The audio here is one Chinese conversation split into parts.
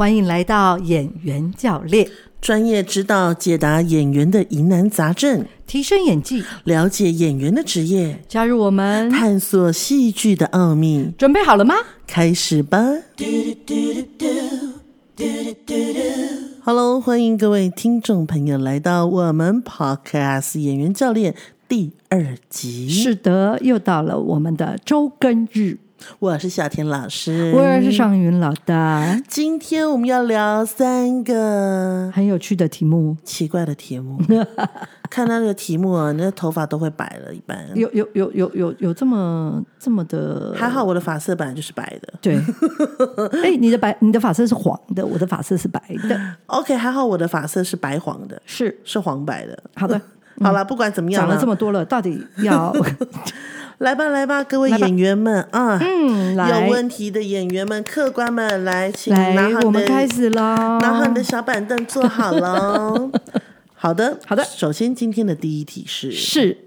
欢迎来到演员教练，专业指导解答演员的疑难杂症，提升演技，了解演员的职业，加入我们，探索戏剧的奥秘。准备好了吗？开始吧！Hello，欢迎各位听众朋友来到我们 Podcast 演员教练第二集。是的，又到了我们的周更日。我是夏天老师，我也是尚云老大。今天我们要聊三个很有趣的题目，奇怪的题目。看那个题目啊，那头发都会白了一般。有有有有有有这么这么的？还好我的发色本来就是白的。对，哎，你的白，你的发色是黄的，我的发色是白的。OK，还好我的发色是白黄的，是是黄白的。好的，好了，不管怎么样，讲了这么多了，到底要？来吧，来吧，各位演员们啊，嗯，有问题的演员们、客官们，来，请来，我们开始喽，拿好你的小板凳，坐好了。好的，好的。首先，今天的第一题是：是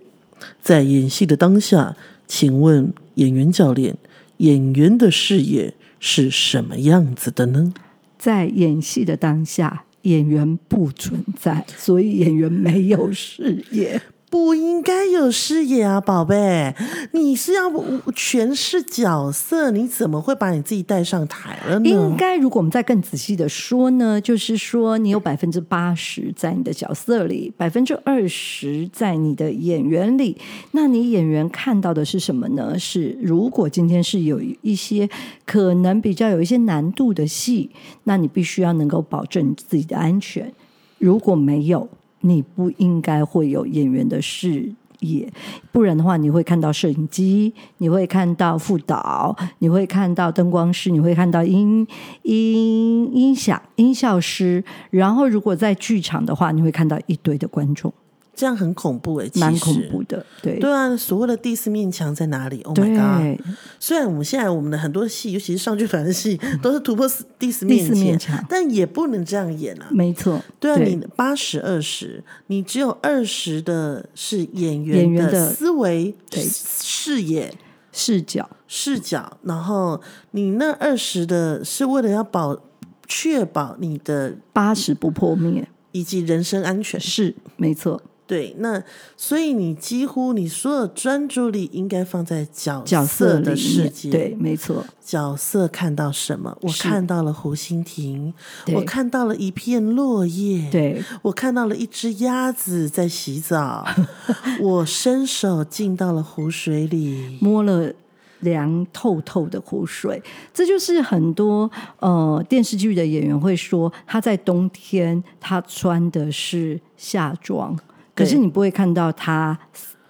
在演戏的当下，请问演员教练，演员的视野是什么样子的呢？在演戏的当下，演员不存在，所以演员没有视野。不应该有视野啊，宝贝！你是要诠释角色，你怎么会把你自己带上台了呢？应该，如果我们再更仔细的说呢，就是说，你有百分之八十在你的角色里，百分之二十在你的演员里。那你演员看到的是什么呢？是如果今天是有一些可能比较有一些难度的戏，那你必须要能够保证自己的安全。如果没有，你不应该会有演员的视野，不然的话，你会看到摄影机，你会看到副导，你会看到灯光师，你会看到音音音响音效师，然后如果在剧场的话，你会看到一堆的观众。这样很恐怖哎，蛮恐怖的，对。对啊，所谓的第四面墙在哪里？Oh my god！虽然我们现在我们的很多戏，尤其是上剧团的戏，都是突破第四面墙，但也不能这样演啊。没错，对啊，你八十二十，你只有二十的是演员的思维、视野、视角、视角，然后你那二十的是为了要保确保你的八十不破灭。以及人身安全，是没错。对，那所以你几乎你所有专注力应该放在角色的世界，对，没错。角色看到什么？我看到了湖心亭，我看到了一片落叶，对我看到了一只鸭子在洗澡，我伸手进到了湖水里，摸了凉透透的湖水。这就是很多呃电视剧的演员会说，他在冬天他穿的是夏装。可是你不会看到他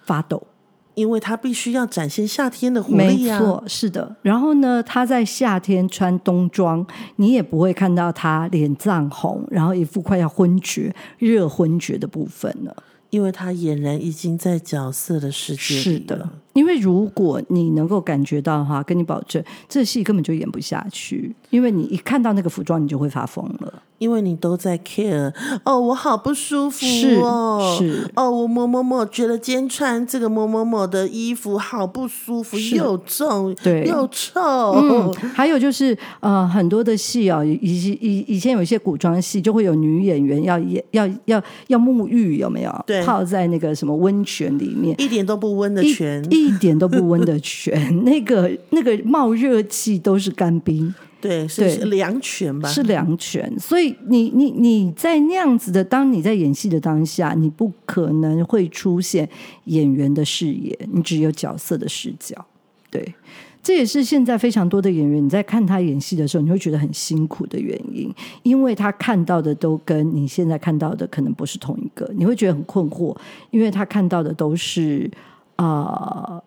发抖，因为他必须要展现夏天的活力啊。没错，是的。然后呢，他在夏天穿冬装，你也不会看到他脸涨红，然后一副快要昏厥、热昏厥的部分了。因为他俨然已经在角色的世界里了。因为如果你能够感觉到的话，跟你保证，这戏根本就演不下去。因为你一看到那个服装，你就会发疯了。因为你都在 care 哦，我好不舒服哦，是哦，我某某某觉得今天穿这个某某某的衣服好不舒服，又重对又臭。嗯，还有就是呃，很多的戏哦，以以以前有一些古装戏，就会有女演员要演要要要沐浴，有没有？对，泡在那个什么温泉里面，一点都不温的泉，一点都不温的泉，那个那个冒热气都是干冰。对，是凉泉吧？是凉泉，所以你你你在那样子的，当你在演戏的当下，你不可能会出现演员的视野，你只有角色的视角。对，这也是现在非常多的演员，你在看他演戏的时候，你会觉得很辛苦的原因，因为他看到的都跟你现在看到的可能不是同一个，你会觉得很困惑，因为他看到的都是啊。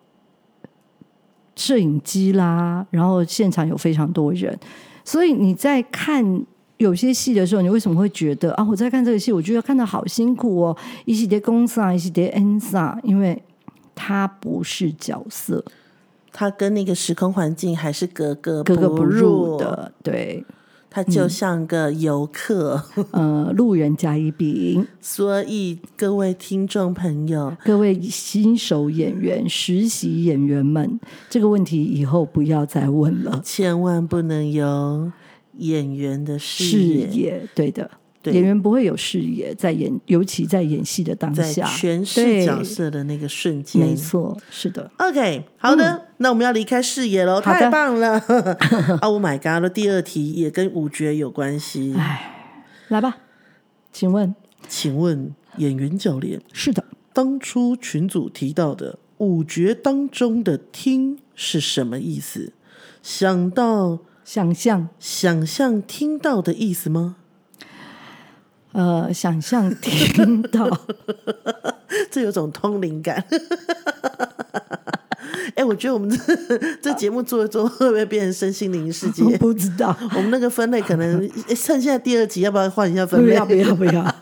摄影机啦，然后现场有非常多人，所以你在看有些戏的时候，你为什么会觉得啊？我在看这个戏，我觉得看的好辛苦哦，一起叠公萨，一起叠恩萨，因为他不是角色，他跟那个时空环境还是格格格格不入的，对。他就像个游客，呃，路人甲乙丙。所以各位听众朋友，各位新手演员、实习演员们，这个问题以后不要再问了，千万不能有演员的视野。对的。演员不会有视野，在演，尤其在演戏的当下，诠释角色的那个瞬间，没错，是的。OK，好的，那我们要离开视野喽，太棒了！Oh my god！第二题也跟五角有关系。哎，来吧，请问，请问演员教练，是的，当初群组提到的五角当中的“听”是什么意思？想到想象，想象听到的意思吗？呃，想象听到，这有种通灵感。哎，我觉得我们这 这节目做一做，会不会变成身心灵世界？不知道。我们那个分类可能趁现在第二集，要不要换一下分类？不要，不要，不要。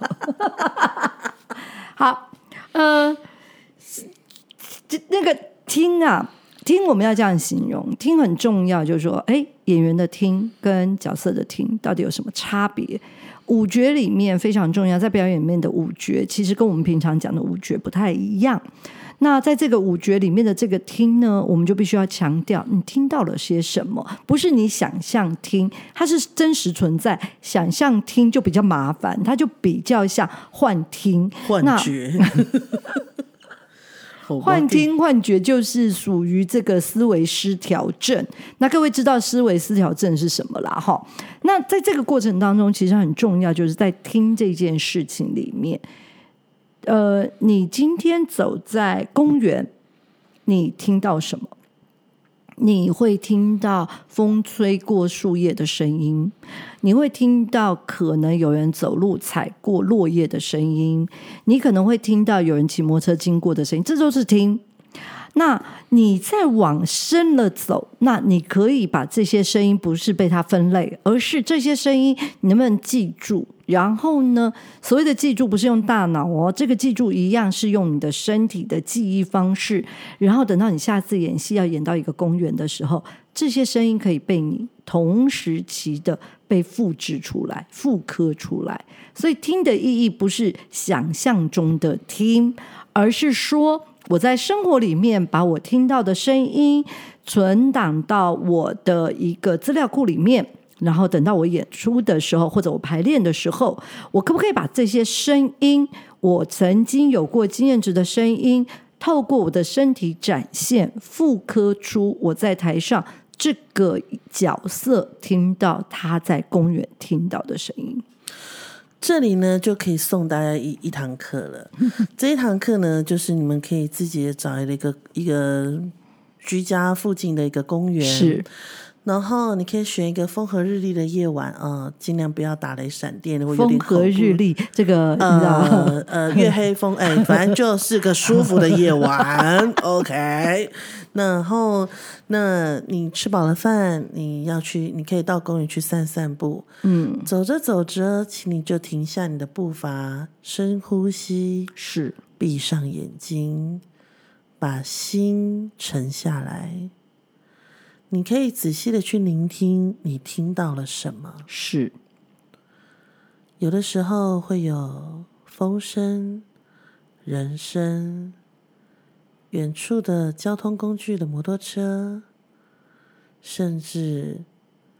好，呃，这那个听啊，听我们要这样形容，听很重要，就是说，哎，演员的听跟角色的听到底有什么差别？五觉里面非常重要，在表演里面的五觉其实跟我们平常讲的五觉不太一样。那在这个五觉里面的这个听呢，我们就必须要强调，你听到了些什么？不是你想象听，它是真实存在。想象听就比较麻烦，它就比较像幻听、幻觉。幻听幻觉就是属于这个思维失调症。那各位知道思维失调症是什么啦？哈，那在这个过程当中，其实很重要，就是在听这件事情里面。呃，你今天走在公园，你听到什么？你会听到风吹过树叶的声音，你会听到可能有人走路踩过落叶的声音，你可能会听到有人骑摩托车经过的声音，这就是听。那你再往深了走，那你可以把这些声音不是被它分类，而是这些声音你能不能记住？然后呢，所谓的记住不是用大脑哦，这个记住一样是用你的身体的记忆方式。然后等到你下次演戏要演到一个公园的时候，这些声音可以被你同时期的被复制出来、复刻出来。所以听的意义不是想象中的听，而是说。我在生活里面把我听到的声音存档到我的一个资料库里面，然后等到我演出的时候或者我排练的时候，我可不可以把这些声音，我曾经有过经验值的声音，透过我的身体展现，复刻出我在台上这个角色听到他在公园听到的声音。这里呢，就可以送大家一一堂课了。这一堂课呢，就是你们可以自己找一个一个居家附近的一个公园，是。然后你可以选一个风和日丽的夜晚啊，尽量不要打雷闪电，会有点风和日丽，这个呃呃月黑风哎，反正就是个舒服的夜晚。OK。然后，那你吃饱了饭，你要去，你可以到公园去散散步。嗯，走着走着，请你就停下你的步伐，深呼吸，是闭上眼睛，把心沉下来。你可以仔细的去聆听，你听到了什么？是有的时候会有风声、人声。远处的交通工具的摩托车，甚至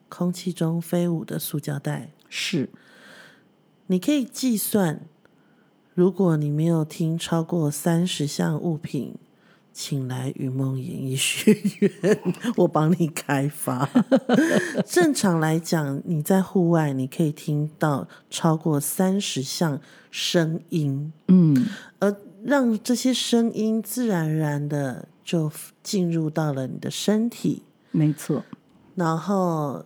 空气中飞舞的塑胶袋，是。你可以计算，如果你没有听超过三十项物品，请来云梦演艺学院，我帮你开发。正常来讲，你在户外你可以听到超过三十项声音，嗯，而。让这些声音自然而然的就进入到了你的身体，没错。然后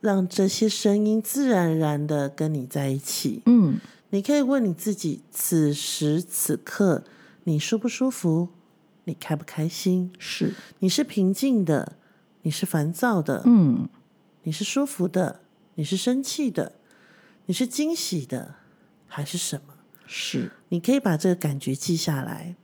让这些声音自然而然的跟你在一起。嗯，你可以问你自己：此时此刻，你舒不舒服？你开不开心？是，你是平静的？你是烦躁的？嗯，你是舒服的？你是生气的？你是惊喜的？还是什么？是。你可以把这个感觉记下来，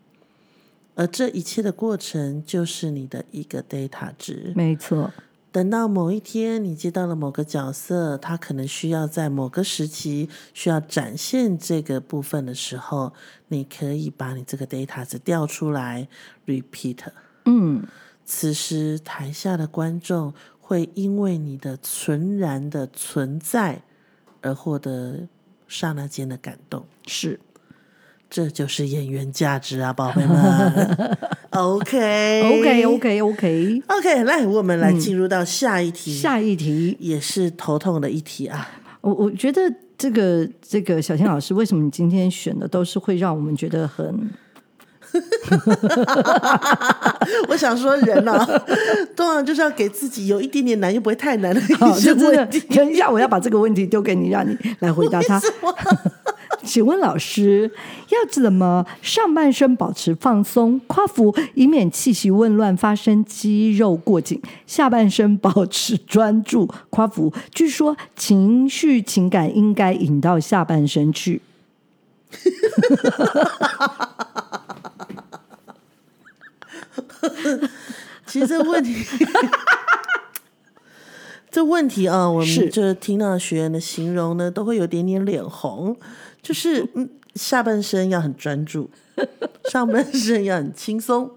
而这一切的过程就是你的一个 data 值。没错，等到某一天你接到了某个角色，他可能需要在某个时期需要展现这个部分的时候，你可以把你这个 data 值调出来 repeat。嗯，此时台下的观众会因为你的纯然的存在而获得刹那间的感动。是这就是演员价值啊，宝贝们。OK OK OK OK。OK，来，我们来进入到下一题，下一题，也是头痛的一题啊。我我觉得这个这个小天老师，为什么你今天选的都是会让我们觉得很 我想说，人啊，通常就是要给自己有一点点难，又不会太难的好，一些就真的问题。，等一下我要把这个问题丢给你，让你来回答它。请问老师，要怎么上半身保持放松、夸服，以免气息紊乱发生肌肉过紧；下半身保持专注、夸服。据说情绪情感应该引到下半身去。其实这问题，这问题啊，我是们就听到学员的形容呢，都会有点点脸红，就是嗯，下半身要很专注，上半身要很轻松。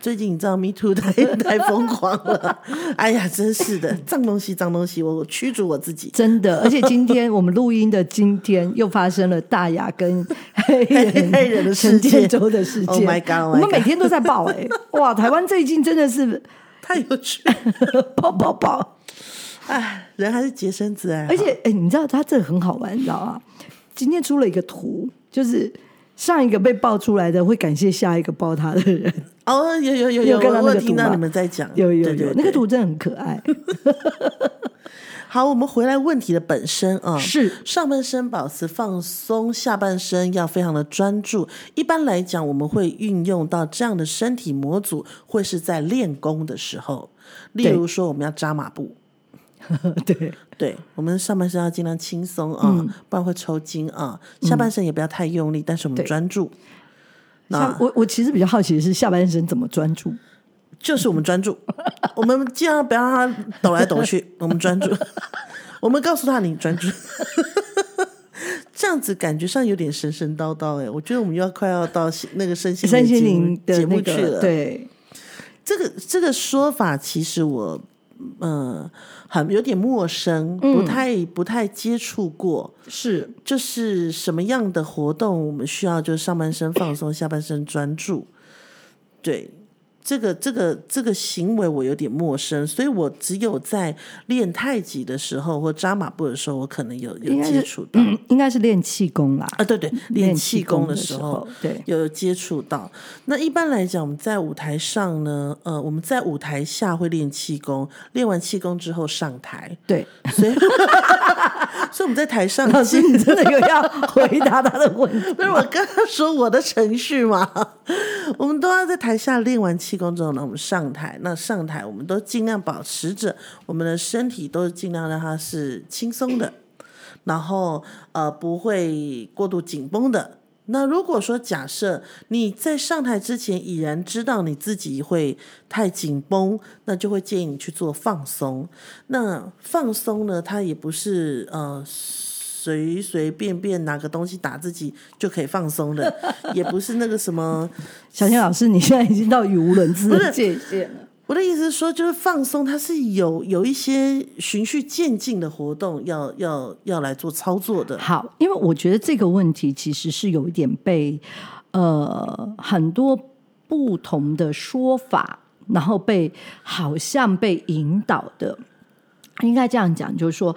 最近你知道 Me Too 太 太疯狂了，哎呀，真是的，脏东西脏东西，我我驱逐我自己。真的，而且今天我们录音的今天又发生了大雅跟黑人 黑人的事陈件建州的事件。Oh my god, oh 我们每天都在报哎、哇，台湾最近真的是太有趣了，爆爆爆！哎，人还是洁身自爱。而且哎、你知道他这个很好玩，你知道吗？今天出了一个图，就是上一个被爆出来的会感谢下一个爆他的人，哦，有有有有，我有听到你们在讲，有有有，那个图真的很可爱。好，我们回来问题的本身啊，是。上半身保持放松，下半身要非常的专注。一般来讲，我们会运用到这样的身体模组，会是在练功的时候，例如说我们要扎马步。对，对我们上半身要尽量轻松啊，嗯不然会抽筋啊。下半身也不要太用力，但是我们对专注，那我我其实比较好奇的是下半身怎么专注。就是我们专注，我们尽量不要让它抖来抖去，我们专注，我们告诉他你专注，这样子感觉上有点神神叨叨哎，我觉得我们又要快要到那个身心身心节目灵的节目那个去了。，对，这个这个说法其实我呃很有点陌生，嗯不太不太接触过。是就是什么样的活动，我们需要就是上半身放松，下半身专注。对，这个这个这个行为我有点陌生，所以我只有在练太极的时候或扎马步的时候，我可能有有接触到。嗯，应该是练气功啦。啊，对对，练气功的的时候，，对，有接触到。那一般来讲，我们在舞台上呢，呃，我们在舞台下会练气功，练完气功之后上台，对，所以，所以我们在台上老师，你真的有要回答他的问题？不是我刚刚说我的程序嘛，我们都要在台下练完气功之后呢，我们上台。那上台，我们都尽量保持着我们的身体都尽量让它是轻松的，然后呃不会过度紧绷的。那如果说假设你在上台之前已然知道你自己会太紧绷，那就会建议你去做放松。那放松呢，它也不是呃随随便便拿个东西打自己就可以放松的，也不是那个什么。小天老师，你现在已经到语无伦次的界限了。我的意思是说，就是放松，它是有有一些循序渐进的活动要要要来做操作的。好，因为我觉得这个问题其实是有一点被呃很多不同的说法，然后被好像被引导的。应该这样讲，就是说，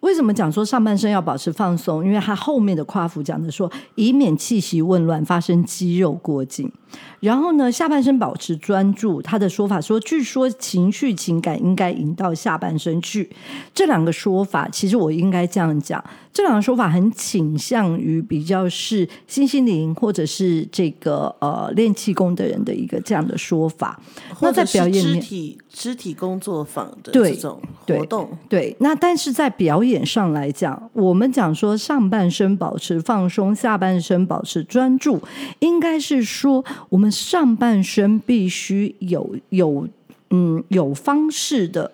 为什么讲说上半身要保持放松？因为他后面的夸父讲的说，以免气息紊乱发生肌肉过紧。然后呢，下半身保持专注。他的说法说，据说情绪情感应该引到下半身去。这两个说法，其实我应该这样讲，这两个说法很倾向于比较是新心灵或者是这个呃练气功的人的一个这样的说法。那在表演面，体肢体工作坊的这种活动，对，那但是在表演上来讲，我们讲说上半身保持放松，下半身保持专注，应该是说我们上半身必须有有嗯有方式的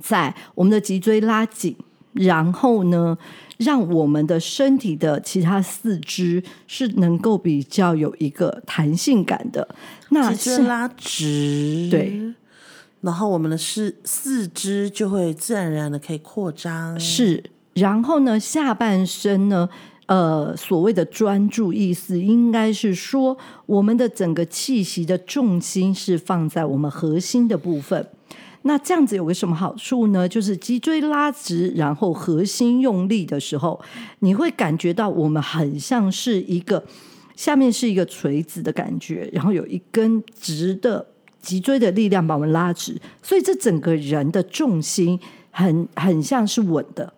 在我们的脊椎拉紧，然后呢，让我们的身体的其他四肢是能够比较有一个弹性感的。那是脊椎拉直，对，然后我们的四四肢就会自然而然的可以扩张，是，然后呢，下半身呢，呃，所谓的专注意思，应该是说我们的整个气息的重心是放在我们核心的部分。那这样子有个什么好处呢？就是脊椎拉直，然后核心用力的时候，你会感觉到我们很像是一个下面是一个锤子的感觉，然后有一根直的脊椎的力量把我们拉直，所以这整个人的重心很很像是稳的。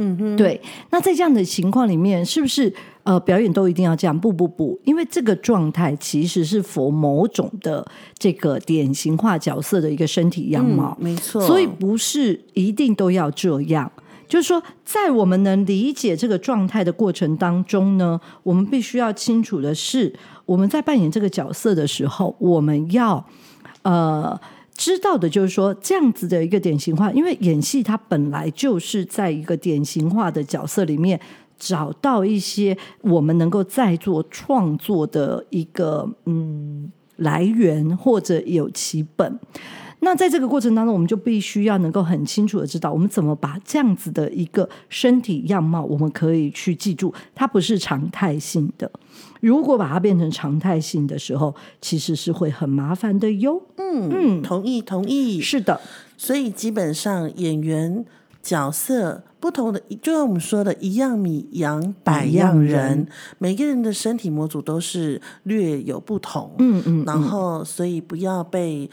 嗯哼，对。那在这样的情况里面，是不是呃表演都一定要这样？不不不，因为这个状态其实是否某种的这个典型化角色的一个身体样貌，嗯没错，所以不是一定都要这样。就是说，在我们能理解这个状态的过程当中呢，我们必须要清楚的是，我们在扮演这个角色的时候，我们要呃知道的就是说，这样子的一个典型化，因为演戏它本来就是在一个典型化的角色里面找到一些我们能够再做创作的一个嗯来源，或者有其本。那在这个过程当中，我们就必须要能够很清楚的知道，我们怎么把这样子的一个身体样貌，我们可以去记住，它不是常态性的。如果把它变成常态性的时候，其实是会很麻烦的哟。嗯嗯，同意同意，是的，所以基本上演员角色不同的，就像我们说的，一样米养百样人，每个人的身体模组都是略有不同。嗯嗯，然后所以不要被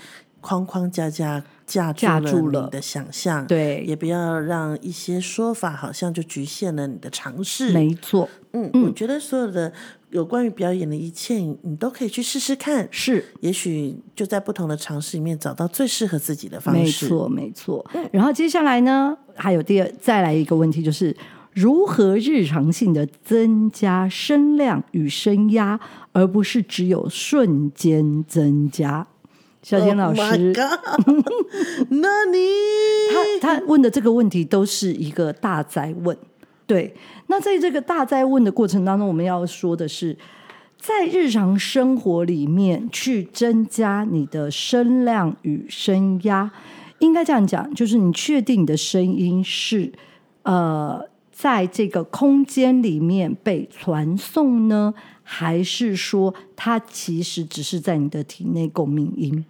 框框架架架架住了住了你的想象，，对，也不要让一些说法好像就局限了你的尝试。没错，嗯，我觉得所有的有关于表演的一切，你都可以去试试看，是也许就在不同的尝试里面找到最适合自己的方式没。错，没错。然后接下来呢，还有第二，再来一个问题，就是如何日常性的增加声量与声压，而不是只有瞬间增加。小田老 Oh 师 他他问的这个问题都是一个大灾问。对，那在这个大灾问的过程当中，我们要说的是，在日常生活里面去增加你的声量与声压，应该这样讲，就是你确定你的声音是呃在这个空间里面被传送呢，还是说它其实只是在你的体内共鸣音？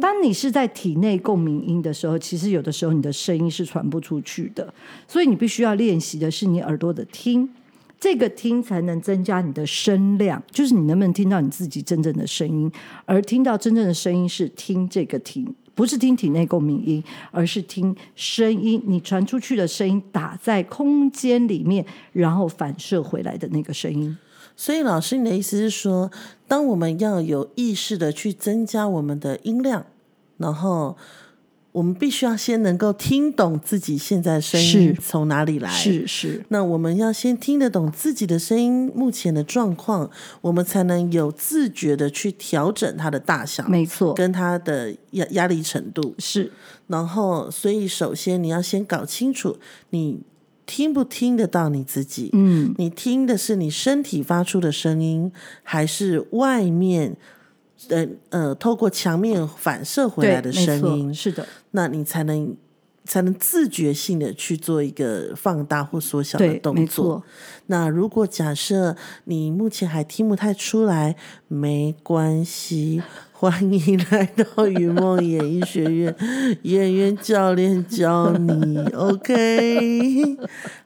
当你是在体内共鸣音的时候，其实有的时候你的声音是传不出去的，所以你必须要练习的是你耳朵的听，这个听才能增加你的声量，就是你能不能听到你自己真正的声音，而听到真正的声音是听这个听，不是听体内共鸣音，而是听声音，你传出去的声音打在空间里面，然后反射回来的那个声音。所以老师，你的意思是说，当我们要有意识的去增加我们的音量，然后我们必须要先能够听懂自己现在声音是从哪里来。是是，那我们要先听得懂自己的声音目前的状况，我们才能有自觉的去调整它的大小，没错，跟它的压压力程度。是然后，所以首先你要先搞清楚你听不听得到你自己。嗯，你听的是你身体发出的声音，还是外面呃呃透过墙面反射回来的声音？是的，那你才能才能自觉性的去做一个放大或缩小的动作。，那如果假设你目前还听不太出来，没关系，欢迎来到云梦演艺学院，演员教练教你，OK？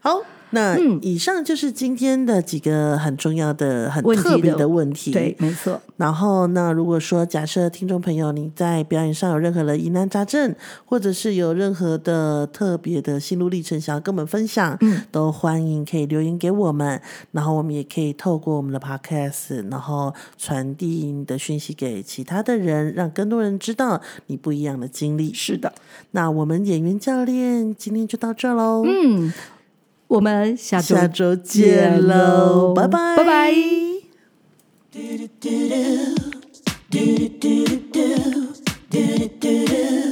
好。那以上就是今天的几个很重要的、很特别的的问题。对，没错，然后，那如果说假设听众朋友你在表演上有任何的疑难杂症，或者是有任何的特别的心路历程想要跟我们分享，嗯都欢迎可以留言给我们，然后我们也可以透过我们的 podcast，然后传递你的讯息给其他的人，让更多人知道你不一样的经历。是的。那我们演员教练今天就到这喽，嗯，我们下周下周见喽，拜拜，拜拜。do do